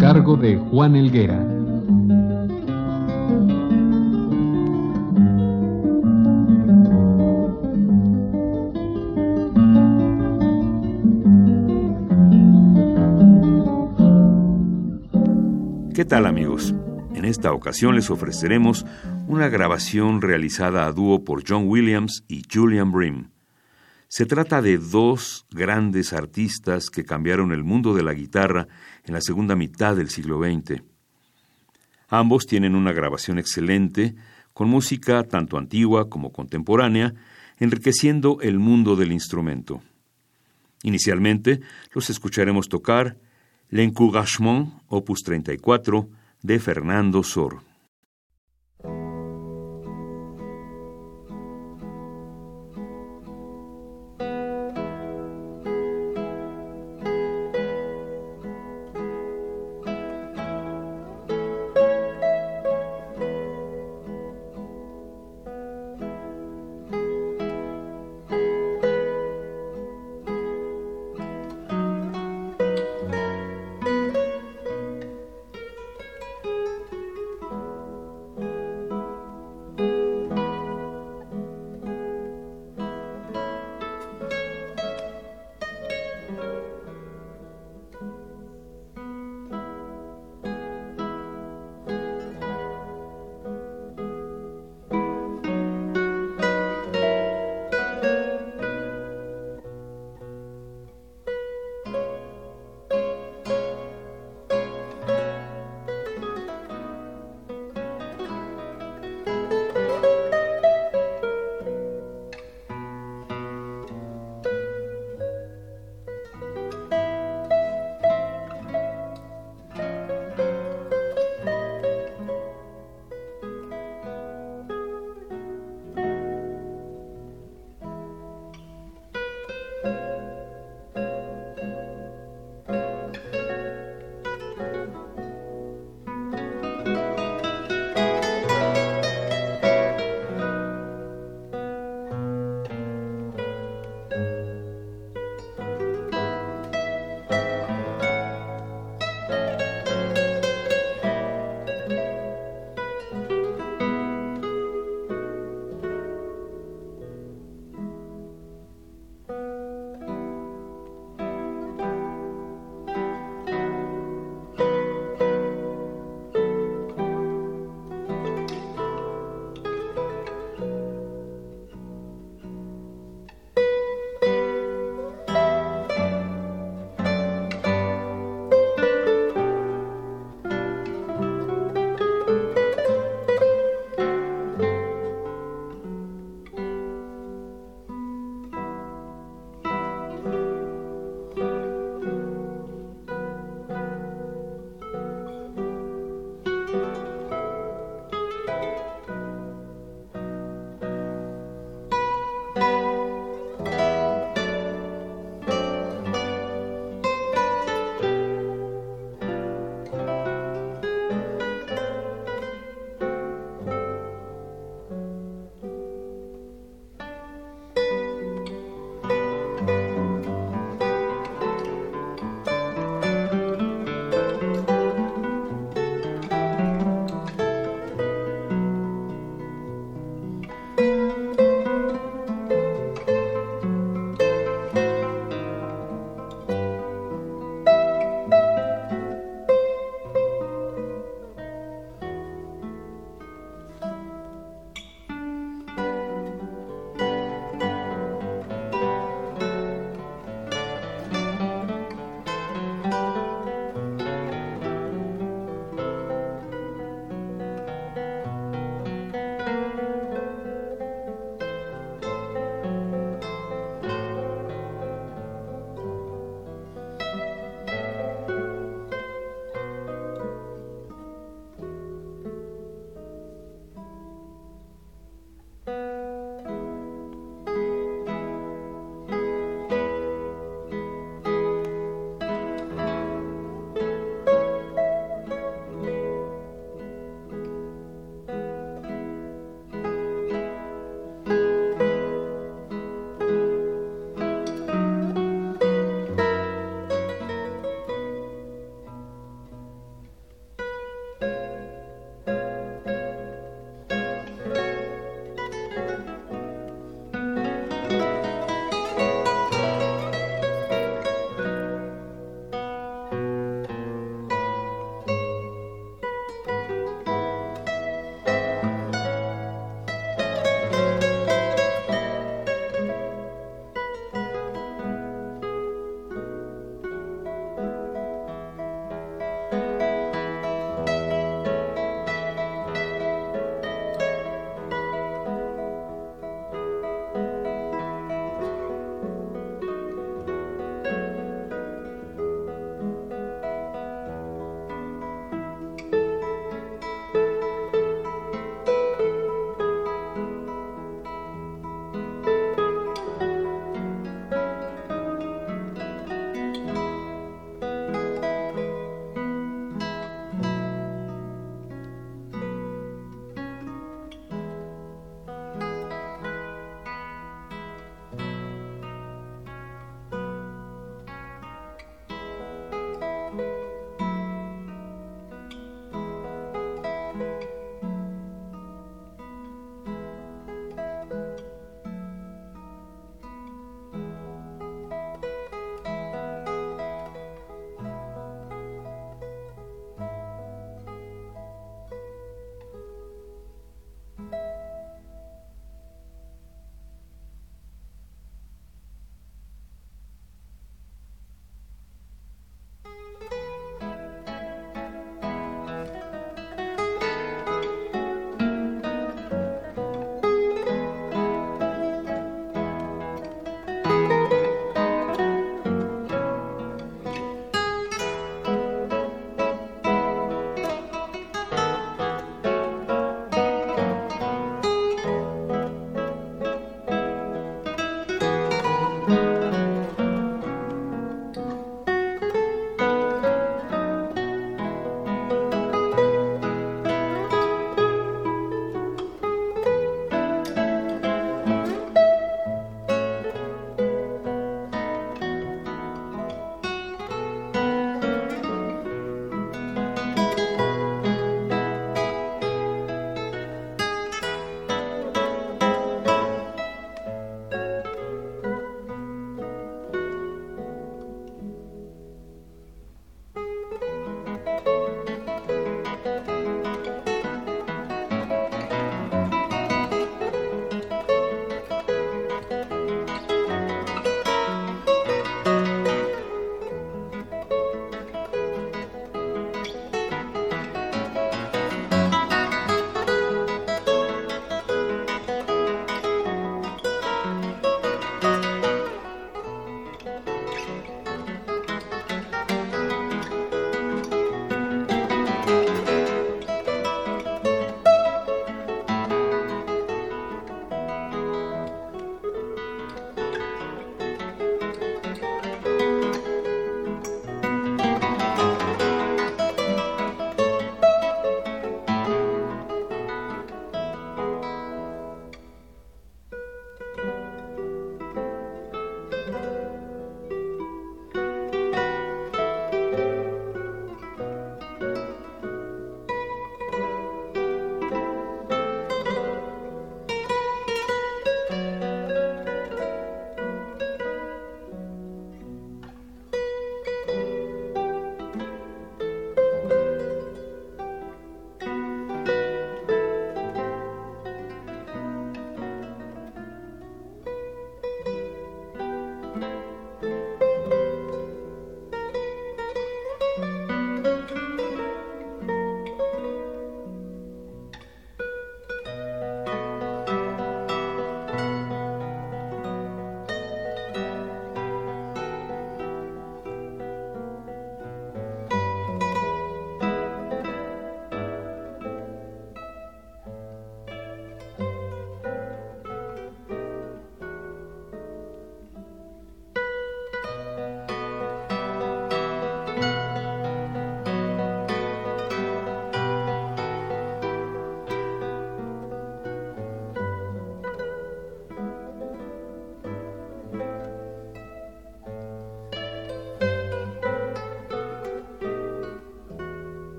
Cargo de Juan Elguera. ¿Qué tal amigos? En esta ocasión les ofreceremos una grabación realizada a dúo por John Williams y Julian Brim. Se trata de dos grandes artistas que cambiaron el mundo de la guitarra en la segunda mitad del siglo XX. Ambos tienen una grabación excelente, con música tanto antigua como contemporánea, enriqueciendo el mundo del instrumento. Inicialmente los escucharemos tocar L'Encouragement, opus 34, de Fernando Sor.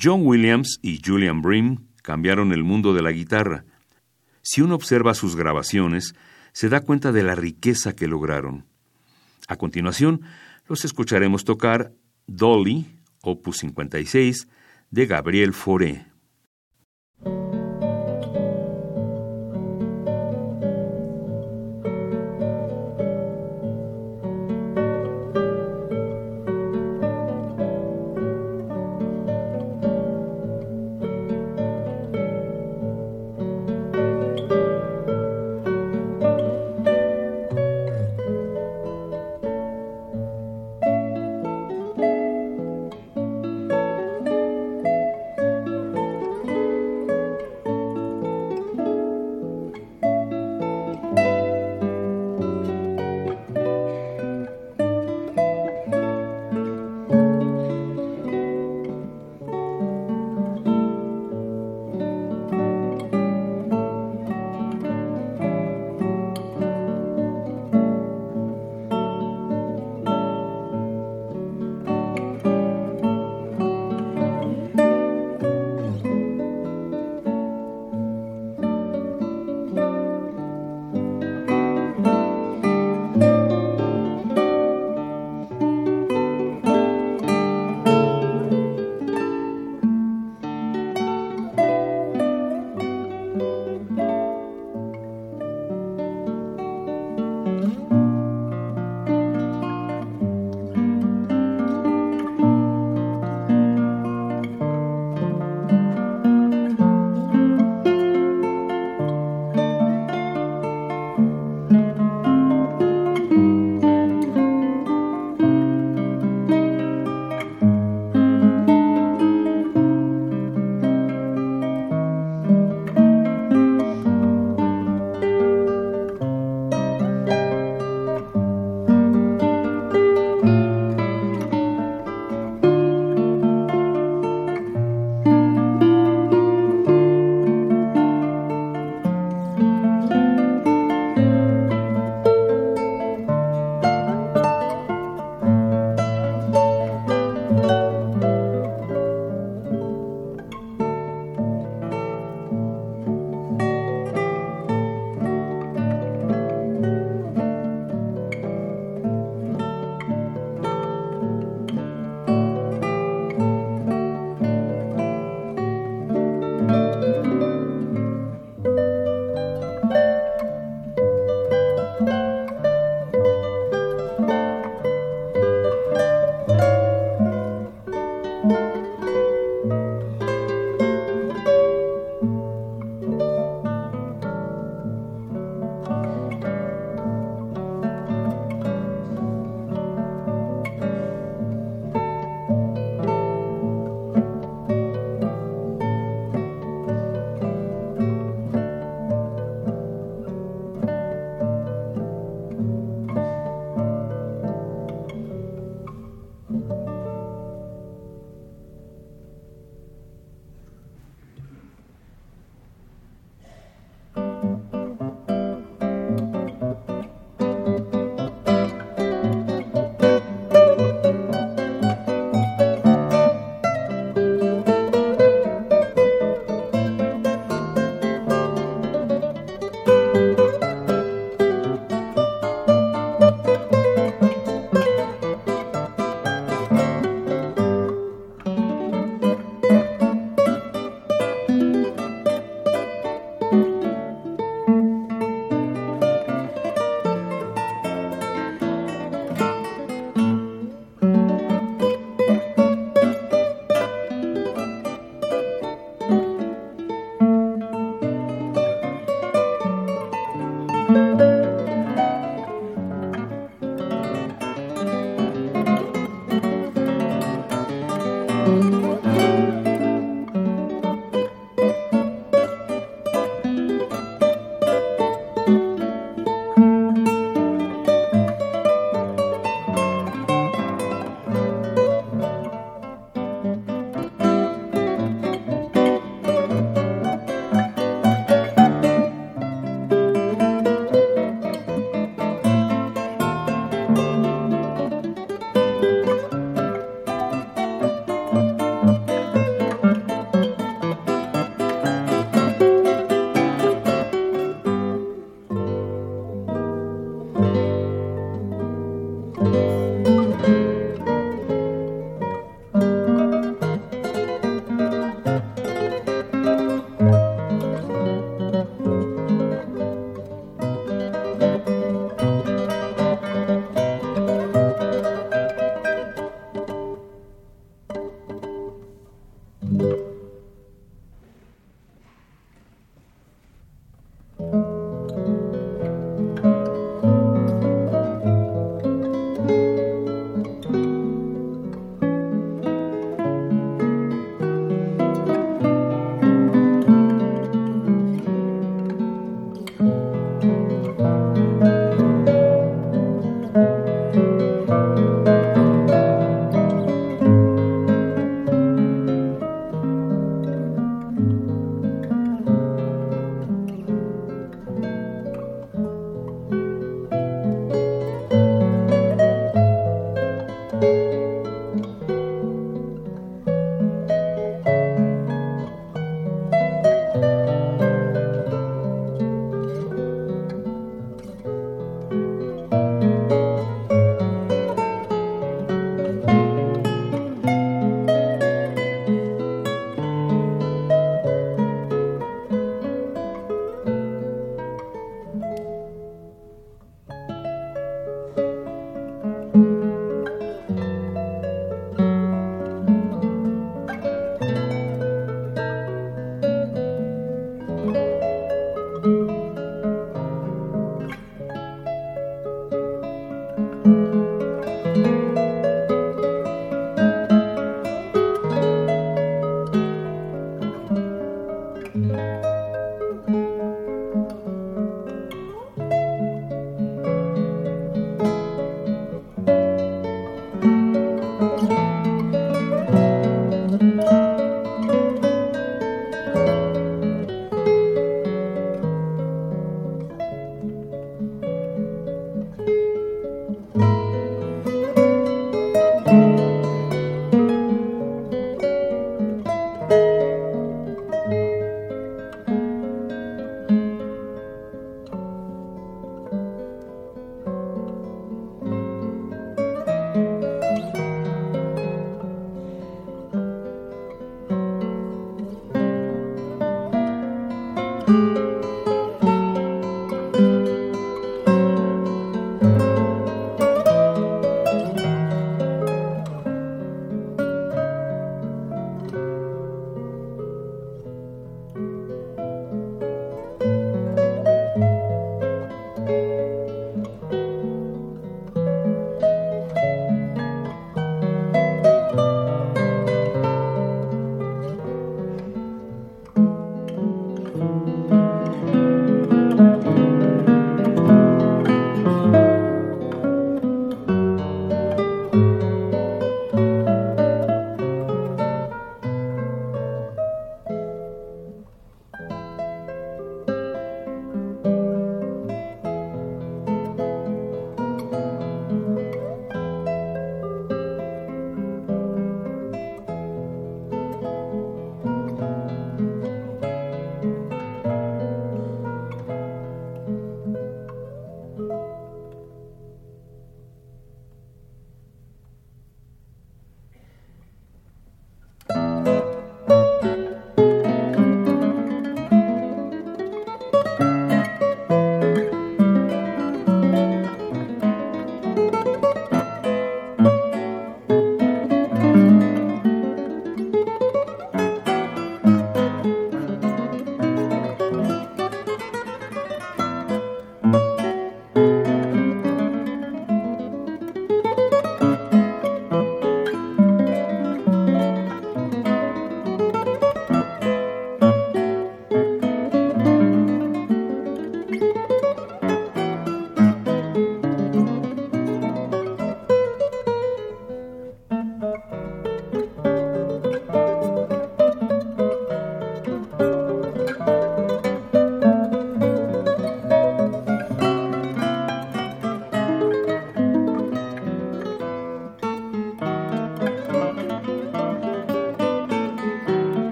John Williams y Julian Brim cambiaron el mundo de la guitarra. Si uno observa sus grabaciones, se da cuenta de la riqueza que lograron. A continuación, los escucharemos tocar Dolly, opus 56, de Gabriel Fauré.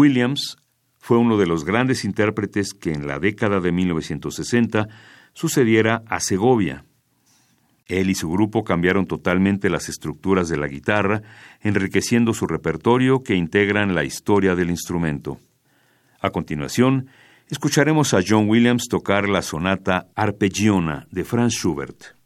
Williams fue uno de los grandes intérpretes que en la década de 1960 sucediera a Segovia. Él y su grupo cambiaron totalmente las estructuras de la guitarra, enriqueciendo su repertorio que integran la historia del instrumento. A continuación, escucharemos a John Williams tocar la sonata Arpeggiona de Franz Schubert.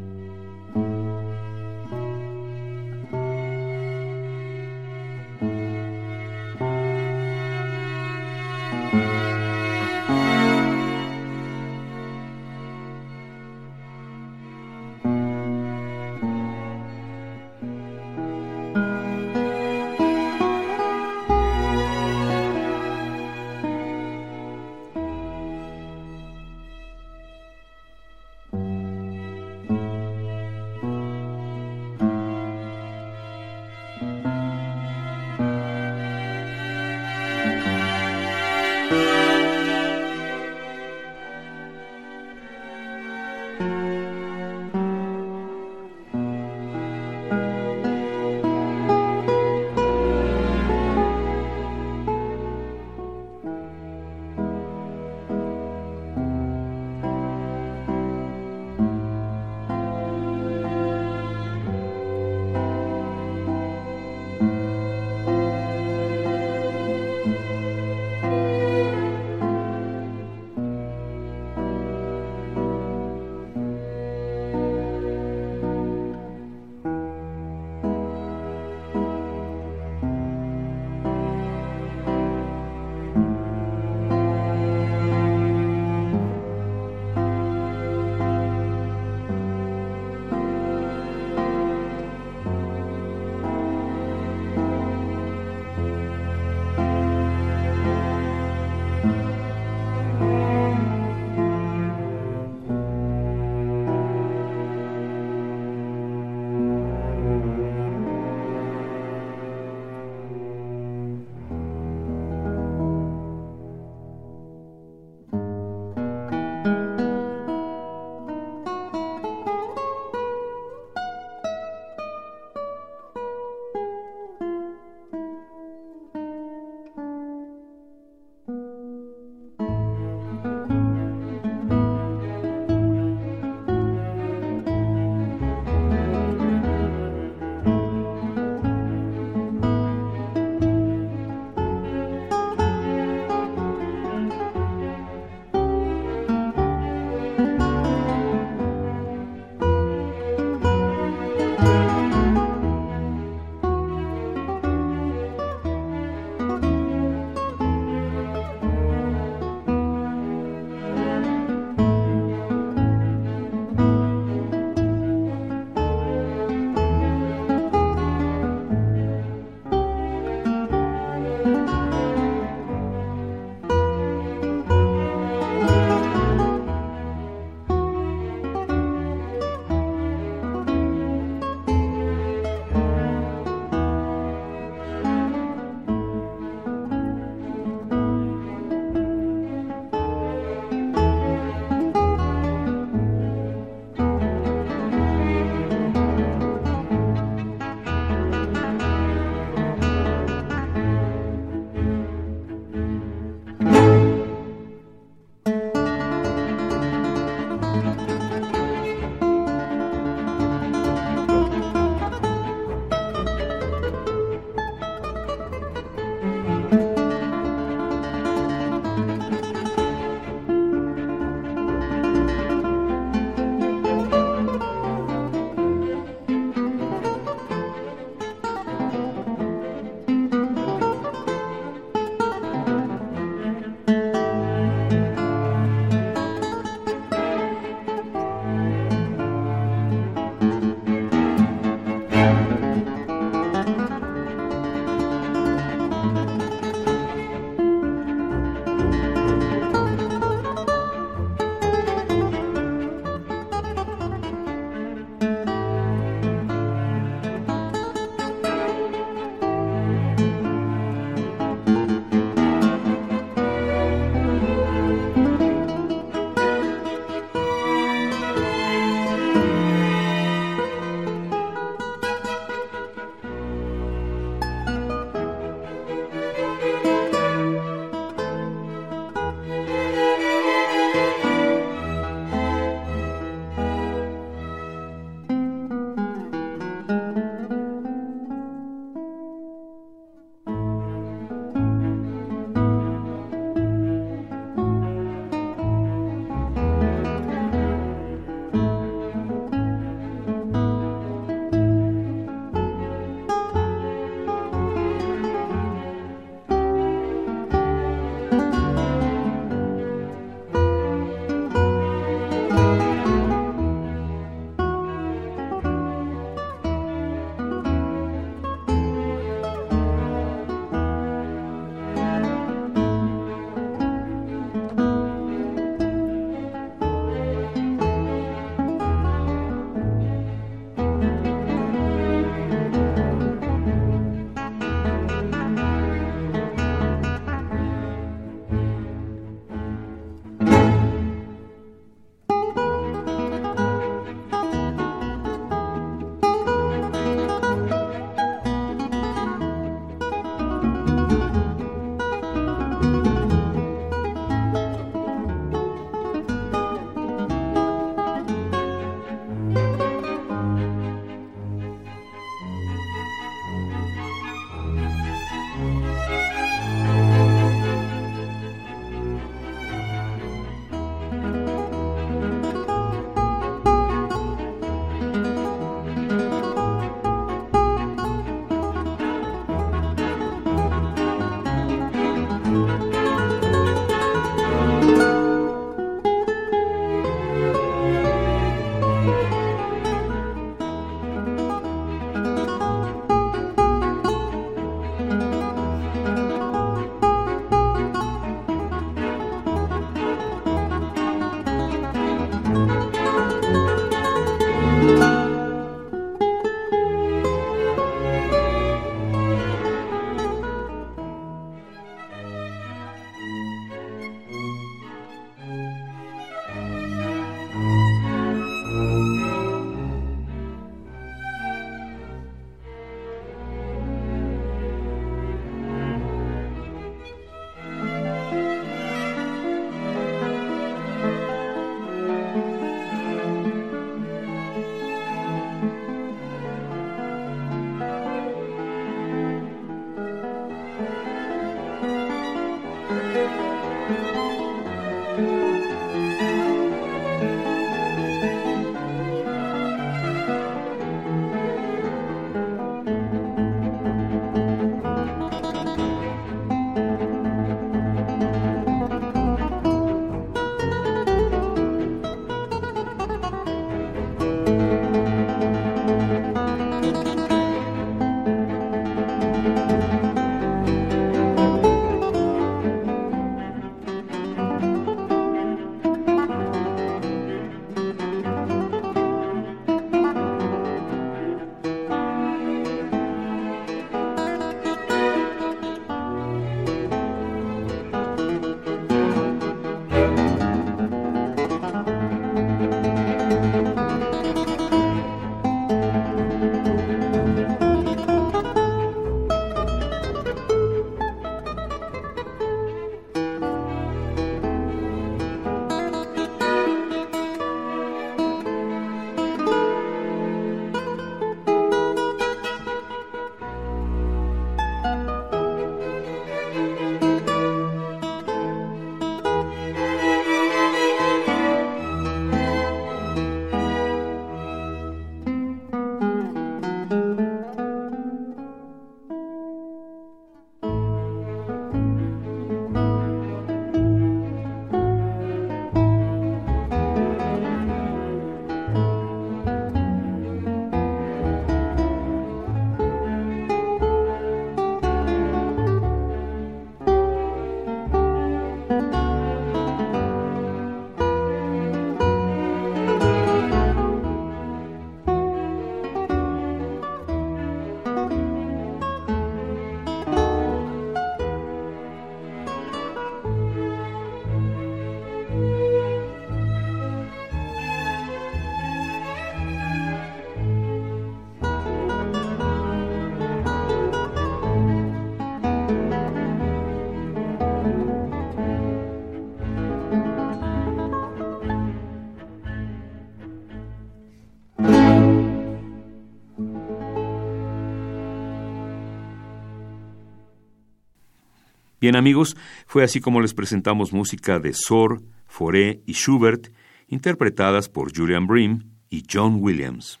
Bien amigos, fue así como les presentamos música de Sor, Foré y Schubert, interpretadas por Julian Bream y John Williams.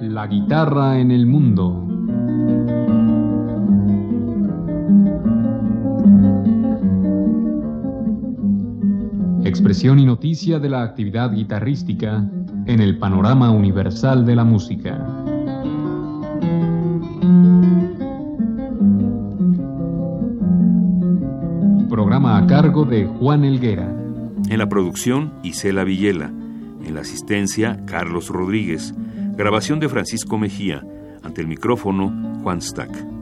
La guitarra en el Expresión y noticia de la actividad guitarrística en el panorama universal de la música. Programa a cargo de Juan Elguera. En la producción, Isela Villela. En la asistencia, Carlos Rodríguez. Grabación de Francisco Mejía. Ante el micrófono, Juan Stack.